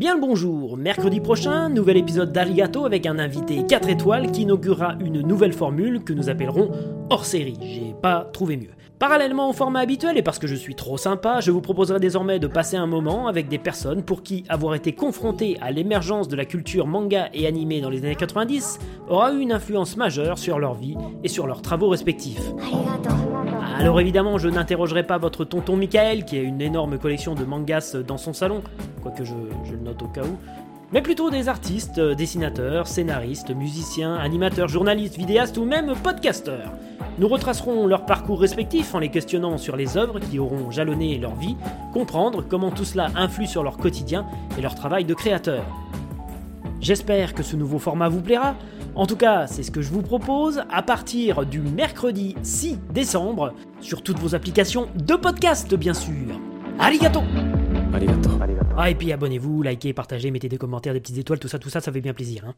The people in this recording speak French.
Bien le bonjour, mercredi prochain, nouvel épisode d'Arigato avec un invité 4 étoiles qui inaugurera une nouvelle formule que nous appellerons hors série. J'ai pas trouvé mieux. Parallèlement au format habituel et parce que je suis trop sympa, je vous proposerai désormais de passer un moment avec des personnes pour qui avoir été confronté à l'émergence de la culture manga et animé dans les années 90 aura eu une influence majeure sur leur vie et sur leurs travaux respectifs. Alors évidemment, je n'interrogerai pas votre tonton Michael qui a une énorme collection de mangas dans son salon, quoique je, le note au cas où, mais plutôt des artistes, dessinateurs, scénaristes, musiciens, animateurs, journalistes, vidéastes ou même podcasteurs. Nous retracerons leur parcours respectif en les questionnant sur les œuvres qui auront jalonné leur vie, comprendre comment tout cela influe sur leur quotidien et leur travail de créateur. J'espère que ce nouveau format vous plaira. En tout cas, c'est ce que je vous propose à partir du mercredi 6 décembre sur toutes vos applications de podcast, bien sûr. Arigato Arigato. Ah, et puis abonnez-vous, likez, partagez, mettez des commentaires, des petites étoiles, tout ça, tout ça, ça fait bien plaisir. Hein.